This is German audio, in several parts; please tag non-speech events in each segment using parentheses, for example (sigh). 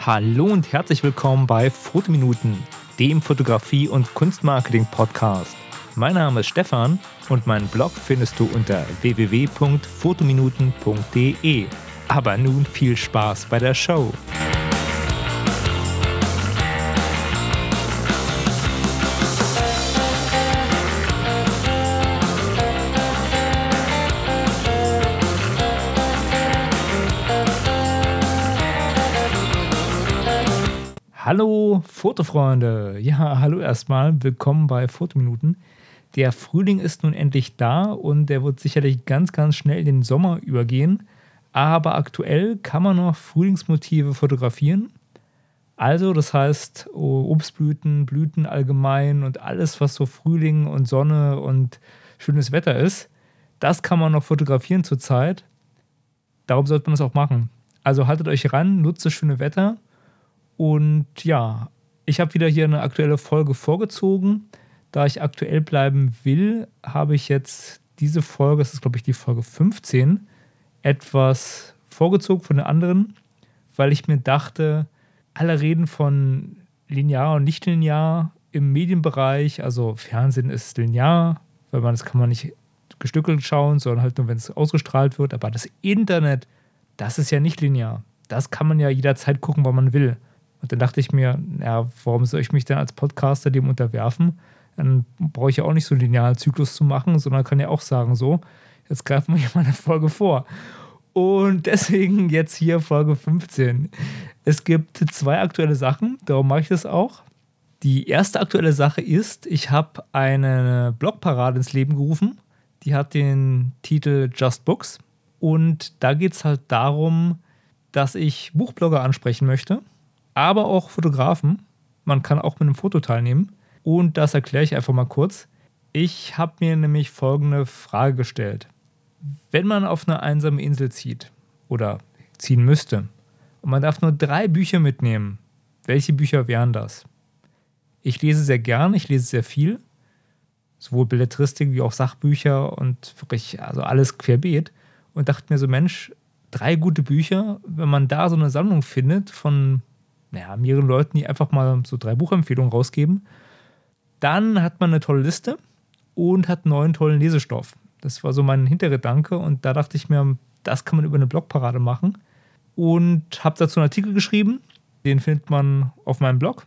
Hallo und herzlich willkommen bei Fotominuten, dem Fotografie- und Kunstmarketing-Podcast. Mein Name ist Stefan und meinen Blog findest du unter www.fotominuten.de. Aber nun viel Spaß bei der Show. Hallo Fotofreunde. Ja, hallo erstmal. Willkommen bei Fotominuten. Der Frühling ist nun endlich da und der wird sicherlich ganz, ganz schnell in den Sommer übergehen. Aber aktuell kann man noch Frühlingsmotive fotografieren. Also, das heißt, Obstblüten, Blüten allgemein und alles, was so Frühling und Sonne und schönes Wetter ist, das kann man noch fotografieren zurzeit. Darum sollte man das auch machen. Also haltet euch ran, nutzt das schöne Wetter und ja, ich habe wieder hier eine aktuelle Folge vorgezogen. Da ich aktuell bleiben will, habe ich jetzt diese Folge, das ist glaube ich die Folge 15, etwas vorgezogen von den anderen, weil ich mir dachte, alle reden von linear und nicht linear im Medienbereich. Also Fernsehen ist linear, weil man das kann man nicht gestückelt schauen, sondern halt nur, wenn es ausgestrahlt wird. Aber das Internet, das ist ja nicht linear. Das kann man ja jederzeit gucken, wann man will. Und dann dachte ich mir, ja, warum soll ich mich denn als Podcaster dem unterwerfen? Dann brauche ich ja auch nicht so einen linearen Zyklus zu machen, sondern kann ja auch sagen, so, jetzt greifen wir hier mal eine Folge vor. Und deswegen jetzt hier Folge 15. Es gibt zwei aktuelle Sachen, darum mache ich das auch. Die erste aktuelle Sache ist, ich habe eine Blogparade ins Leben gerufen. Die hat den Titel Just Books. Und da geht es halt darum, dass ich Buchblogger ansprechen möchte aber auch Fotografen. Man kann auch mit einem Foto teilnehmen. Und das erkläre ich einfach mal kurz. Ich habe mir nämlich folgende Frage gestellt. Wenn man auf eine einsame Insel zieht oder ziehen müsste und man darf nur drei Bücher mitnehmen, welche Bücher wären das? Ich lese sehr gern, ich lese sehr viel, sowohl Belletristik wie auch Sachbücher und wirklich also alles querbeet und dachte mir so, Mensch, drei gute Bücher, wenn man da so eine Sammlung findet von naja, mehreren Leuten, die einfach mal so drei Buchempfehlungen rausgeben. Dann hat man eine tolle Liste und hat neuen tollen Lesestoff. Das war so mein Hintergedanke und da dachte ich mir, das kann man über eine Blogparade machen. Und habe dazu einen Artikel geschrieben, den findet man auf meinem Blog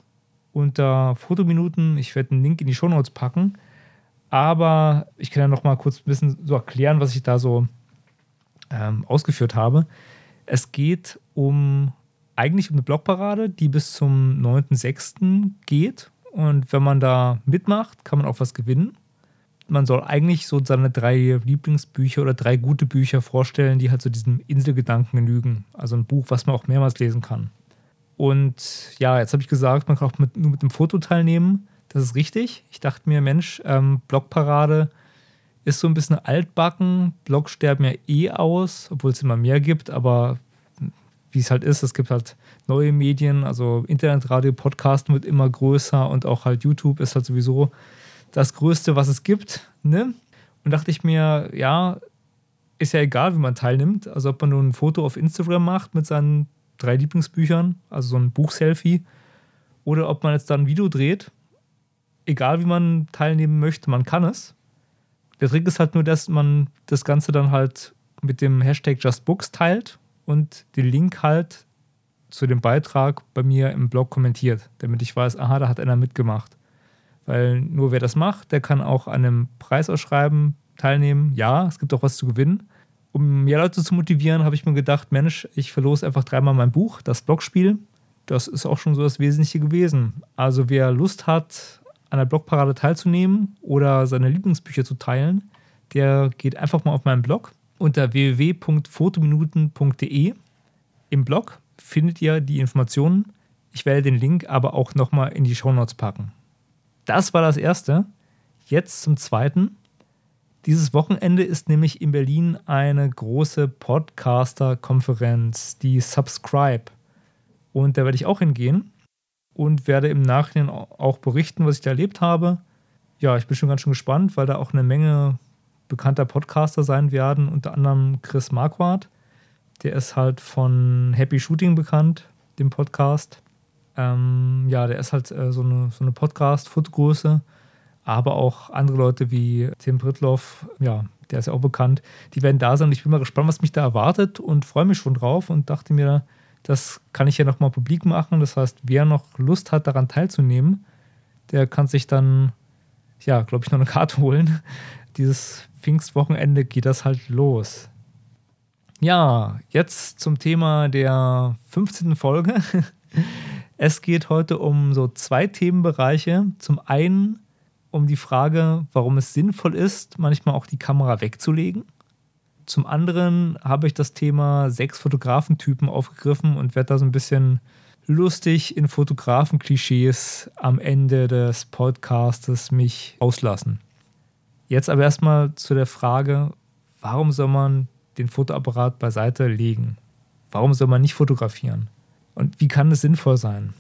unter Fotominuten. Ich werde einen Link in die Shownotes packen. Aber ich kann ja noch mal kurz ein bisschen so erklären, was ich da so ähm, ausgeführt habe. Es geht um eigentlich um eine Blogparade, die bis zum 9.6. geht. Und wenn man da mitmacht, kann man auch was gewinnen. Man soll eigentlich so seine drei Lieblingsbücher oder drei gute Bücher vorstellen, die halt so diesem Inselgedanken genügen. Also ein Buch, was man auch mehrmals lesen kann. Und ja, jetzt habe ich gesagt, man kann auch mit, nur mit einem Foto teilnehmen. Das ist richtig. Ich dachte mir, Mensch, ähm, Blogparade ist so ein bisschen altbacken. Blogs sterben ja eh aus, obwohl es immer mehr gibt, aber wie es halt ist. Es gibt halt neue Medien, also Internet, Radio, Podcast wird immer größer und auch halt YouTube ist halt sowieso das Größte, was es gibt. Ne? Und dachte ich mir, ja, ist ja egal, wie man teilnimmt. Also ob man nur ein Foto auf Instagram macht mit seinen drei Lieblingsbüchern, also so ein Buchselfie, oder ob man jetzt dann ein Video dreht. Egal wie man teilnehmen möchte, man kann es. Der Trick ist halt nur, dass man das Ganze dann halt mit dem Hashtag JustBooks teilt und den Link halt zu dem Beitrag bei mir im Blog kommentiert, damit ich weiß, aha, da hat einer mitgemacht. Weil nur wer das macht, der kann auch an einem Preisausschreiben teilnehmen. Ja, es gibt auch was zu gewinnen. Um mehr Leute zu motivieren, habe ich mir gedacht, Mensch, ich verlose einfach dreimal mein Buch, das Blogspiel. Das ist auch schon so das Wesentliche gewesen. Also wer Lust hat, an der Blogparade teilzunehmen oder seine Lieblingsbücher zu teilen, der geht einfach mal auf meinen Blog unter www.fotominuten.de. Im Blog findet ihr die Informationen. Ich werde den Link aber auch nochmal in die Shownotes packen. Das war das Erste. Jetzt zum Zweiten. Dieses Wochenende ist nämlich in Berlin eine große Podcaster-Konferenz, die Subscribe. Und da werde ich auch hingehen und werde im Nachhinein auch berichten, was ich da erlebt habe. Ja, ich bin schon ganz schön gespannt, weil da auch eine Menge bekannter Podcaster sein werden, unter anderem Chris Marquardt, Der ist halt von Happy Shooting bekannt, dem Podcast. Ähm, ja, der ist halt äh, so eine, so eine Podcast-Fotogröße, aber auch andere Leute wie Tim Britloff, ja, der ist ja auch bekannt, die werden da sein. Ich bin mal gespannt, was mich da erwartet und freue mich schon drauf und dachte mir, das kann ich ja nochmal publik machen. Das heißt, wer noch Lust hat, daran teilzunehmen, der kann sich dann, ja, glaube ich, noch eine Karte holen. Dieses Pfingstwochenende geht das halt los. Ja, jetzt zum Thema der 15. Folge. (laughs) Es geht heute um so zwei Themenbereiche. Zum einen um die Frage, warum es sinnvoll ist, manchmal auch die Kamera wegzulegen. Zum anderen habe ich das Thema sechs Fotografentypen aufgegriffen und werde da so ein bisschen lustig in Fotografenklischees am Ende des Podcastes mich auslassen. Jetzt aber erstmal zu der Frage, warum soll man den Fotoapparat beiseite legen? Warum soll man nicht fotografieren? Und wie kann es sinnvoll sein?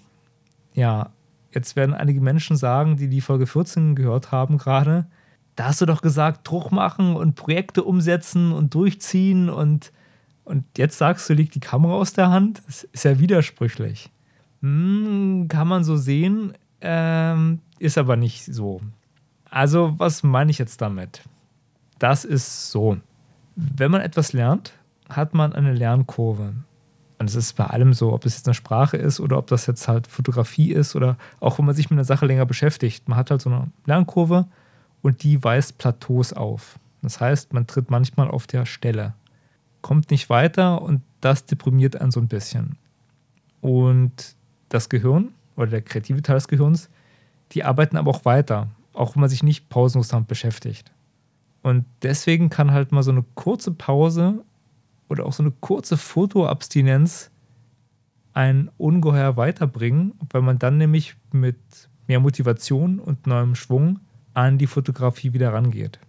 Ja, jetzt werden einige Menschen sagen, die die Folge 14 gehört haben gerade, da hast du doch gesagt, Druck machen und Projekte umsetzen und durchziehen und, und jetzt sagst du, liegt die Kamera aus der Hand? Das ist ja widersprüchlich. Hm, kann man so sehen, ähm, ist aber nicht so. Also, was meine ich jetzt damit? Das ist so. Wenn man etwas lernt, hat man eine Lernkurve. Und es ist bei allem so, ob es jetzt eine Sprache ist oder ob das jetzt halt Fotografie ist oder auch wenn man sich mit einer Sache länger beschäftigt. Man hat halt so eine Lernkurve und die weist Plateaus auf. Das heißt, man tritt manchmal auf der Stelle, kommt nicht weiter und das deprimiert einen so ein bisschen. Und das Gehirn oder der kreative Teil des Gehirns, die arbeiten aber auch weiter, auch wenn man sich nicht pausenlos damit beschäftigt. Und deswegen kann halt mal so eine kurze Pause oder auch so eine kurze Fotoabstinenz ein ungeheuer weiterbringen, weil man dann nämlich mit mehr Motivation und neuem Schwung an die Fotografie wieder rangeht.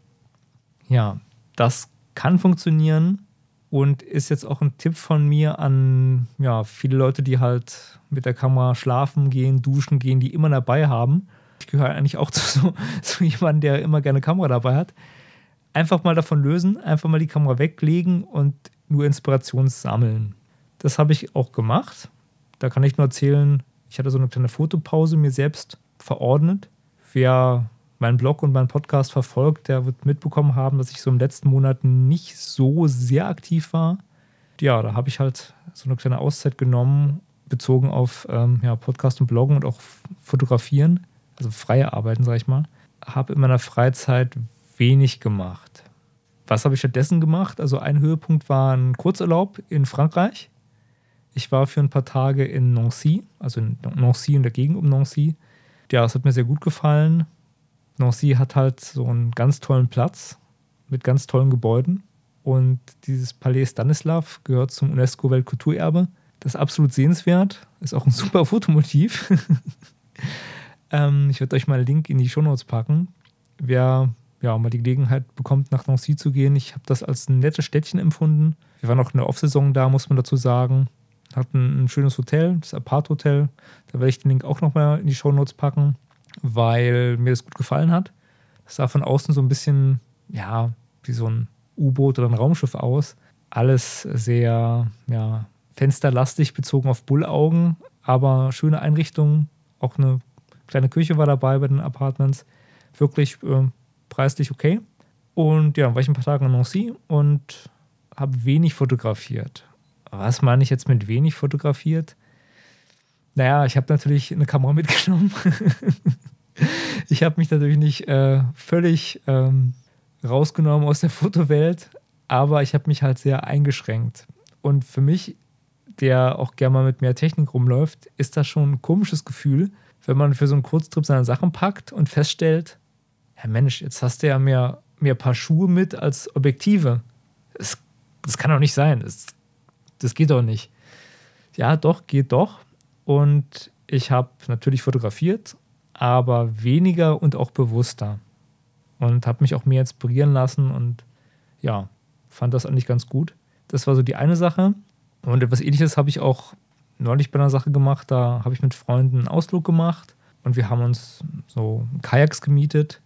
Ja, das kann funktionieren und ist jetzt auch ein Tipp von mir an ja, viele Leute, die halt mit der Kamera schlafen gehen, duschen gehen, die immer dabei haben. Ich gehöre eigentlich auch (laughs) zu so, so jemandem, der immer gerne Kamera dabei hat. Einfach mal davon lösen, einfach mal die Kamera weglegen und nur Inspiration sammeln. Das habe ich auch gemacht. Da kann ich nur erzählen, ich hatte so eine kleine Fotopause mir selbst verordnet. Wer meinen Blog und meinen Podcast verfolgt, der wird mitbekommen haben, dass ich so im letzten Monat nicht so sehr aktiv war. Ja, da habe ich halt so eine kleine Auszeit genommen, bezogen auf ähm, ja, Podcast und Bloggen und auch Fotografieren, also freie Arbeiten, sage ich mal. Habe in meiner Freizeit wenig gemacht. Was habe ich stattdessen gemacht? Also ein Höhepunkt war ein Kurzurlaub in Frankreich. Ich war für ein paar Tage in Nancy, also in Nancy und der Gegend um Nancy. Ja, es hat mir sehr gut gefallen. Nancy hat halt so einen ganz tollen Platz mit ganz tollen Gebäuden. Und dieses Palais Stanislav gehört zum UNESCO-Weltkulturerbe. Das ist absolut sehenswert. Ist auch ein super (laughs) Fotomotiv. Ähm, ich werde euch mal einen Link in die Shownotes packen. Wer ja, mal die Gelegenheit bekommt, nach Nancy zu gehen. Ich habe das als ein nettes Städtchen empfunden. Wir waren auch in der Off-Saison da, muss man dazu sagen. Hatten ein schönes Hotel, das Apart-Hotel. Da werde ich den Link auch nochmal in die Show Notes packen, weil mir das gut gefallen hat. Das sah von außen so ein bisschen, ja, wie so ein U-Boot oder ein Raumschiff aus. Alles sehr, ja, fensterlastig bezogen auf Bullaugen, aber schöne Einrichtungen. Auch eine kleine Küche war dabei bei den Apartments. Wirklich äh, preislich okay. Und ja, war ich ein paar Tage in Nancy und habe wenig fotografiert. Was meine ich jetzt mit wenig fotografiert? Naja, ich habe natürlich eine Kamera (laughs) mitgenommen. ich habe mich natürlich nicht äh, völlig ähm, rausgenommen aus der Fotowelt, aber ich habe mich halt sehr eingeschränkt. Und für mich, der auch gerne mal mit mehr Technik rumläuft, ist das schon ein komisches Gefühl, wenn man für so einen Kurztrip seine Sachen packt und feststellt, ja Mensch, jetzt hast du ja mehr, mehr Paar Schuhe mit als Objektive. Das, das kann doch nicht sein. Das, das geht doch nicht. Ja, doch, geht doch. Und ich habe natürlich fotografiert, aber weniger und auch bewusster. Und habe mich auch mehr inspirieren lassen und ja, fand das eigentlich ganz gut. Das war so die eine Sache. Und etwas ähnliches habe ich auch neulich bei einer Sache gemacht. Da habe ich mit Freunden einen Ausflug gemacht und wir haben uns so Kajaks gemietet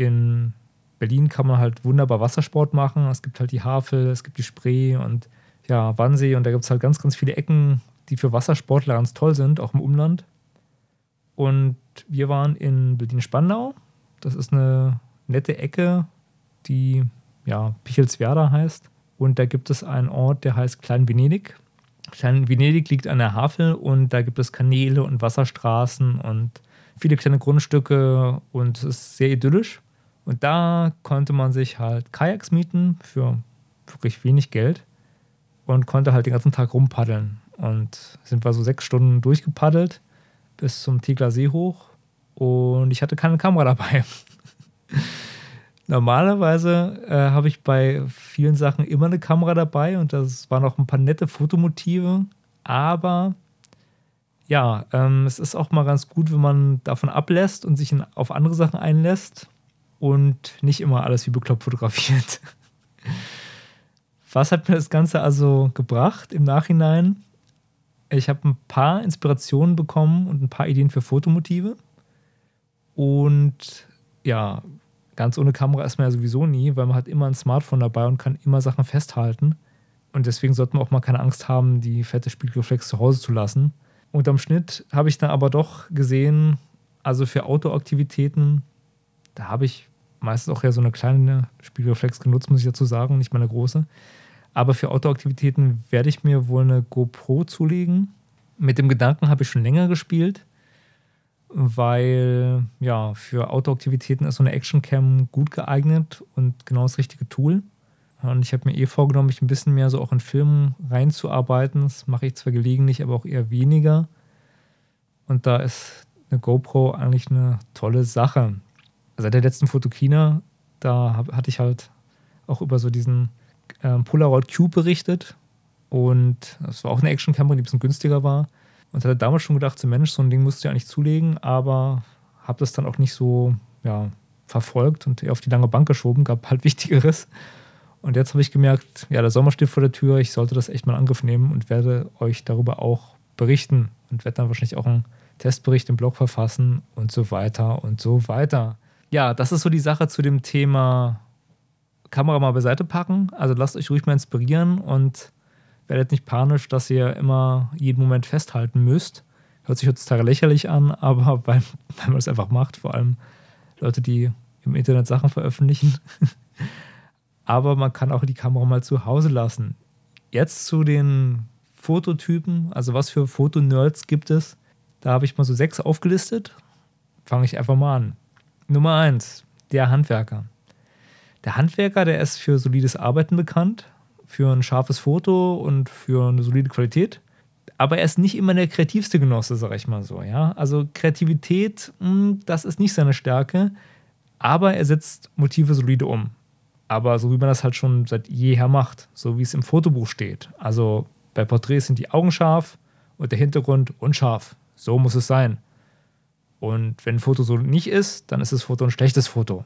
in Berlin kann man halt wunderbar Wassersport machen. Es gibt halt die Havel, es gibt die Spree und ja, Wannsee und da gibt es halt ganz, ganz viele Ecken, die für Wassersportler ganz toll sind, auch im Umland. Und wir waren in Berlin-Spandau. Das ist eine nette Ecke, die ja, Pichelswerda heißt. Und da gibt es einen Ort, der heißt Klein Venedig. Venedig liegt an der Havel und da gibt es Kanäle und Wasserstraßen und viele kleine Grundstücke und es ist sehr idyllisch. Und da konnte man sich halt Kajaks mieten für wirklich wenig Geld und konnte halt den ganzen Tag rumpaddeln. Und sind wir so sechs Stunden durchgepaddelt bis zum Tegler See hoch und ich hatte keine Kamera dabei. (laughs) Normalerweise äh, habe ich bei vielen Sachen immer eine Kamera dabei und das waren auch ein paar nette Fotomotive, aber ja, ähm, es ist auch mal ganz gut, wenn man davon ablässt und sich in, auf andere Sachen einlässt und nicht immer alles wie bekloppt fotografiert. (laughs) Was hat mir das Ganze also gebracht im Nachhinein? Ich habe ein paar Inspirationen bekommen und ein paar Ideen für Fotomotive. Und ja, ganz ohne Kamera ist man ja sowieso nie, weil man hat immer ein Smartphone dabei und kann immer Sachen festhalten. Und deswegen sollte man auch mal keine Angst haben, die fette Spiegelreflex zu Hause zu lassen. Und am Schnitt habe ich dann aber doch gesehen, also für Autoaktivitäten, da habe ich meistens auch ja so eine kleine Spiegelreflex genutzt, muss ich dazu sagen, nicht mal eine große. Aber für Outdoor-Aktivitäten werde ich mir wohl eine GoPro zulegen. Mit dem Gedanken habe ich schon länger gespielt, weil ja, für Outdoor-Aktivitäten ist so eine Action-Cam gut geeignet und genau das richtige Tool. Und ich habe mir eh vorgenommen, mich ein bisschen mehr so auch in Filmen reinzuarbeiten. Das mache ich zwar gelegentlich, aber auch eher weniger. Und da ist eine GoPro eigentlich eine tolle Sache. Seit der letzten Fotokina, da hatte ich halt auch über so diesen ähm, Polaroid Cube berichtet. Und das war auch eine Action-Kamera, die ein bisschen günstiger war. Und hatte damals schon gedacht, so Mensch, so ein Ding musst du ja nicht zulegen, aber habe das dann auch nicht so ja, verfolgt und eher auf die lange Bank geschoben, gab halt (laughs) Wichtigeres. Und jetzt habe ich gemerkt, ja, der Sommer steht vor der Tür, ich sollte das echt mal in Angriff nehmen und werde euch darüber auch berichten und werde dann wahrscheinlich auch einen Testbericht im Blog verfassen und so weiter und so weiter. Ja, das ist so die Sache zu dem Thema Kamera mal beiseite packen. Also lasst euch ruhig mal inspirieren und werdet nicht panisch, dass ihr immer jeden Moment festhalten müsst. Hört sich heutzutage lächerlich an, (laughs) aber weil, weil man es einfach macht, vor allem Leute, die im Internet Sachen veröffentlichen. (laughs) aber man kann auch die Kamera mal zu Hause lassen. Jetzt zu den Fototypen, also was für Fotonerds gibt es? Da habe ich mal so sechs aufgelistet. Fange ich einfach mal an. Nummer eins, der Handwerker. Der Handwerker, der ist für solides Arbeiten bekannt, für ein scharfes Foto und für eine solide Qualität. Aber er ist nicht immer der kreativste Genosse, sag ich mal so. Ja? Also Kreativität, hm, das ist nicht seine Stärke, aber er setzt Motive solide um. Aber so wie man das halt schon seit jeher macht, so wie es im Fotobuch steht. Also bei Porträts sind die Augen scharf und der Hintergrund unscharf. So muss es sein. Und wenn ein Foto so nicht ist, dann ist das Foto ein schlechtes Foto.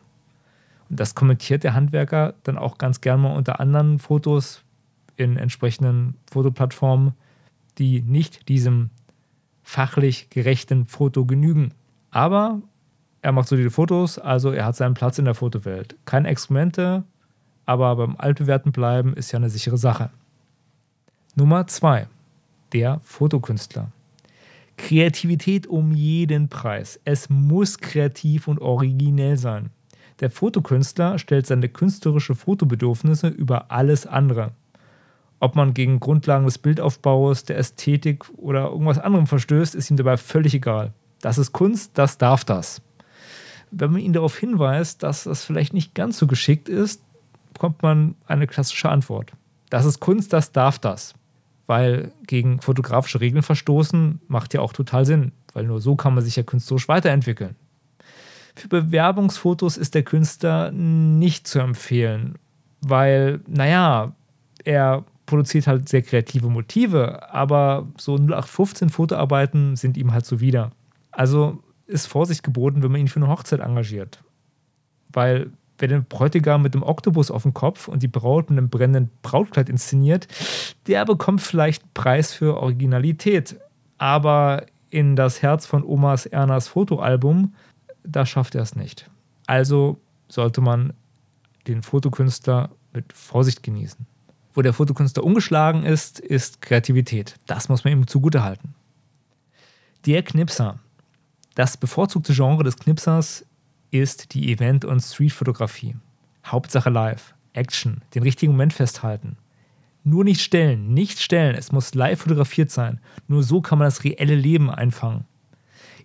Und das kommentiert der Handwerker dann auch ganz gerne mal unter anderen Fotos in entsprechenden Fotoplattformen, die nicht diesem fachlich gerechten Foto genügen. Aber er macht solide Fotos, also er hat seinen Platz in der Fotowelt. Keine Experimente, aber beim altbewährten bleiben ist ja eine sichere Sache. Nummer zwei, der Fotokünstler. Kreativität um jeden Preis. Es muss kreativ und originell sein. Der Fotokünstler stellt seine künstlerische Fotobedürfnisse über alles andere. Ob man gegen Grundlagen des Bildaufbaus, der Ästhetik oder irgendwas anderem verstößt, ist ihm dabei völlig egal. Das ist Kunst, das darf das. Wenn man ihn darauf hinweist, dass das vielleicht nicht ganz so geschickt ist, bekommt man eine klassische Antwort. Das ist Kunst, das darf das. Weil gegen fotografische Regeln verstoßen macht ja auch total Sinn, weil nur so kann man sich ja künstlerisch weiterentwickeln. Für Bewerbungsfotos ist der Künstler nicht zu empfehlen, weil, naja, er produziert halt sehr kreative Motive, aber so 0815 Fotoarbeiten sind ihm halt so wieder. Also ist Vorsicht geboten, wenn man ihn für eine Hochzeit engagiert. Weil wer den Bräutigam mit dem Oktopus auf dem Kopf und die Braut mit einem brennenden Brautkleid inszeniert, der bekommt vielleicht Preis für Originalität. Aber in das Herz von Omas Ernas Fotoalbum da schafft er es nicht. Also sollte man den Fotokünstler mit Vorsicht genießen. Wo der Fotokünstler ungeschlagen ist, ist Kreativität. Das muss man ihm zugutehalten. Der Knipser. Das bevorzugte Genre des Knipsers ist die Event- und Streetfotografie. Hauptsache live, Action, den richtigen Moment festhalten. Nur nicht stellen, nicht stellen, es muss live fotografiert sein. Nur so kann man das reelle Leben einfangen.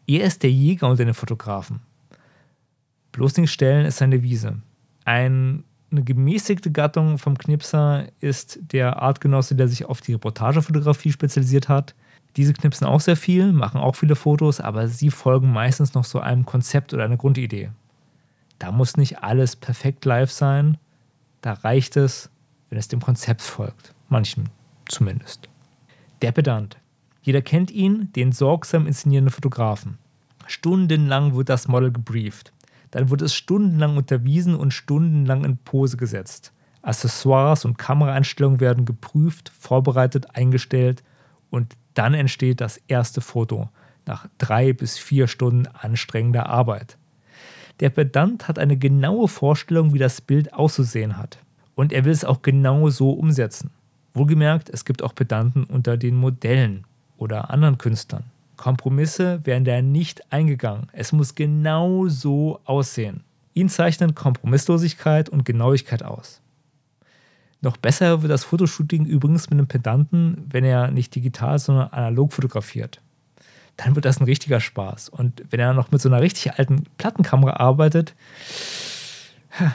Er ist der Jäger unter den Fotografen. Bloß nicht stellen ist seine Wiese. Ein, eine gemäßigte Gattung vom Knipser ist der Artgenosse, der sich auf die Reportagefotografie spezialisiert hat. Diese knipsen auch sehr viel, machen auch viele Fotos, aber sie folgen meistens noch so einem Konzept oder einer Grundidee. Da muss nicht alles perfekt live sein. Da reicht es, wenn es dem Konzept folgt. Manchen zumindest. Der Pedant. Jeder kennt ihn, den sorgsam inszenierenden Fotografen. Stundenlang wird das Model gebrieft. Dann wird es stundenlang unterwiesen und stundenlang in Pose gesetzt. Accessoires und Kameraeinstellungen werden geprüft, vorbereitet, eingestellt und dann entsteht das erste Foto nach drei bis vier Stunden anstrengender Arbeit. Der Pedant hat eine genaue Vorstellung, wie das Bild auszusehen hat. Und er will es auch genau so umsetzen. Wohlgemerkt, es gibt auch Pedanten unter den Modellen oder anderen Künstlern. Kompromisse werden da nicht eingegangen. Es muss genau so aussehen. Ihn zeichnen Kompromisslosigkeit und Genauigkeit aus. Noch besser wird das Fotoshooting übrigens mit einem Pedanten, wenn er nicht digital, sondern analog fotografiert. Dann wird das ein richtiger Spaß. Und wenn er noch mit so einer richtig alten Plattenkamera arbeitet,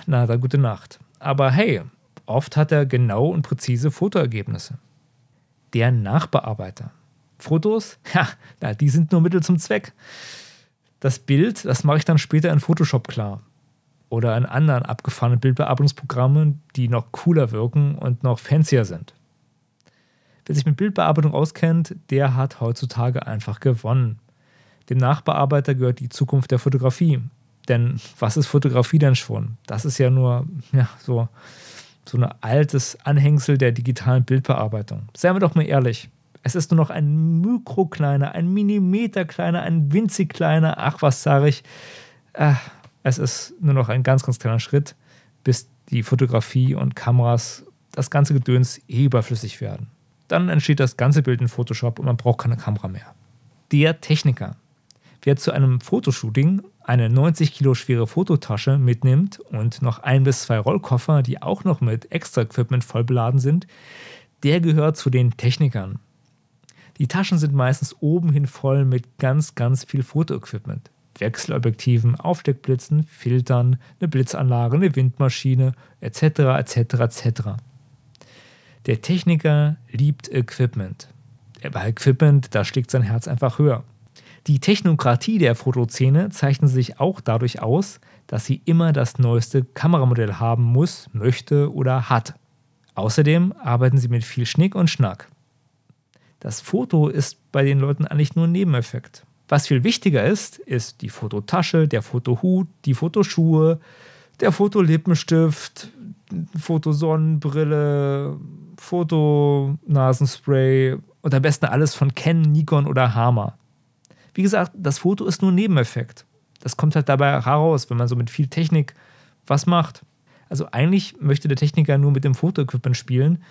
na, dann gute Nacht. Aber hey, oft hat er genau und präzise Fotoergebnisse. Der Nachbearbeiter. Fotos, (laughs) ja, die sind nur Mittel zum Zweck. Das Bild, das mache ich dann später in Photoshop klar. Oder in anderen abgefahrenen Bildbearbeitungsprogrammen, die noch cooler wirken und noch fancier sind. Wer sich mit Bildbearbeitung auskennt, der hat heutzutage einfach gewonnen. Dem Nachbearbeiter gehört die Zukunft der Fotografie. Denn was ist Fotografie denn schon? Das ist ja nur ja, so, so ein altes Anhängsel der digitalen Bildbearbeitung. Seien wir doch mal ehrlich. Es ist nur noch ein Mikrokleiner, ein Millimeter kleiner, ein winzig kleiner, ach was sage ich. Äh, es ist nur noch ein ganz, ganz kleiner Schritt, bis die Fotografie und Kameras, das ganze Gedöns eh überflüssig werden. Dann entsteht das ganze Bild in Photoshop und man braucht keine Kamera mehr. Der Techniker. Wer zu einem Fotoshooting eine 90 Kilo schwere Fototasche mitnimmt und noch ein bis zwei Rollkoffer, die auch noch mit Extra-Equipment voll beladen sind, der gehört zu den Technikern. Die Taschen sind meistens oben hin voll mit ganz, ganz viel Fotoequipment. Wechselobjektiven, Aufsteckblitzen, Filtern, eine Blitzanlage, eine Windmaschine, etc., etc., etc. Der Techniker liebt Equipment. Bei Equipment, da schlägt sein Herz einfach höher. Die Technokratie der Fotoszene zeichnet sich auch dadurch aus, dass sie immer das neueste Kameramodell haben muss, möchte oder hat. Außerdem arbeiten sie mit viel Schnick und Schnack. Das Foto ist bei den Leuten eigentlich nur ein Nebeneffekt. Was viel wichtiger ist, ist die Fototasche, der Fotohut, die Fotoschuhe, der Fotolippenstift, Fotosonnenbrille, Fotonasenspray und am besten alles von Canon, Nikon oder Hama. Wie gesagt, das Foto ist nur ein Nebeneffekt. Das kommt halt dabei heraus, wenn man so mit viel Technik was macht. Also eigentlich möchte der Techniker nur mit dem Fotoequipment spielen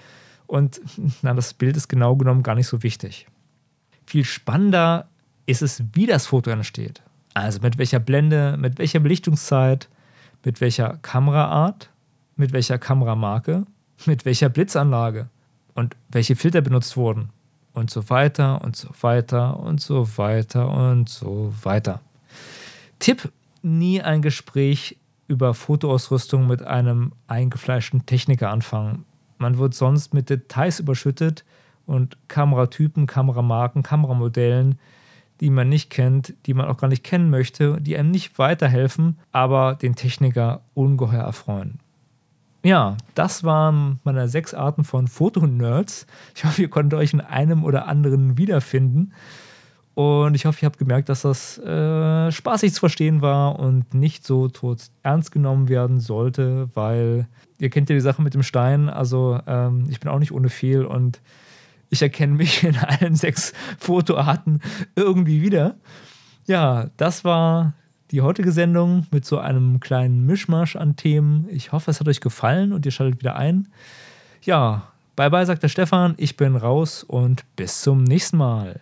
und na, das Bild ist genau genommen gar nicht so wichtig. Viel spannender ist es, wie das Foto entsteht. Also mit welcher Blende, mit welcher Belichtungszeit, mit welcher Kameraart, mit welcher Kameramarke, mit welcher Blitzanlage und welche Filter benutzt wurden und so weiter und so weiter und so weiter und so weiter. Tipp: Nie ein Gespräch über Fotoausrüstung mit einem eingefleischten Techniker anfangen. Man wird sonst mit Details überschüttet und Kameratypen, Kameramarken, Kameramodellen, die man nicht kennt, die man auch gar nicht kennen möchte, die einem nicht weiterhelfen, aber den Techniker ungeheuer erfreuen. Ja, das waren meine sechs Arten von Fotonerds. Ich hoffe, ihr konntet euch in einem oder anderen wiederfinden. Und ich hoffe, ihr habt gemerkt, dass das äh, spaßig zu verstehen war und nicht so tot ernst genommen werden sollte, weil ihr kennt ja die Sache mit dem Stein. Also ähm, ich bin auch nicht ohne Fehl und ich erkenne mich in allen (laughs) sechs Fotoarten irgendwie wieder. Ja, das war die heutige Sendung mit so einem kleinen Mischmasch an Themen. Ich hoffe, es hat euch gefallen und ihr schaltet wieder ein. Ja, Bye bye, sagt der Stefan. Ich bin raus und bis zum nächsten Mal.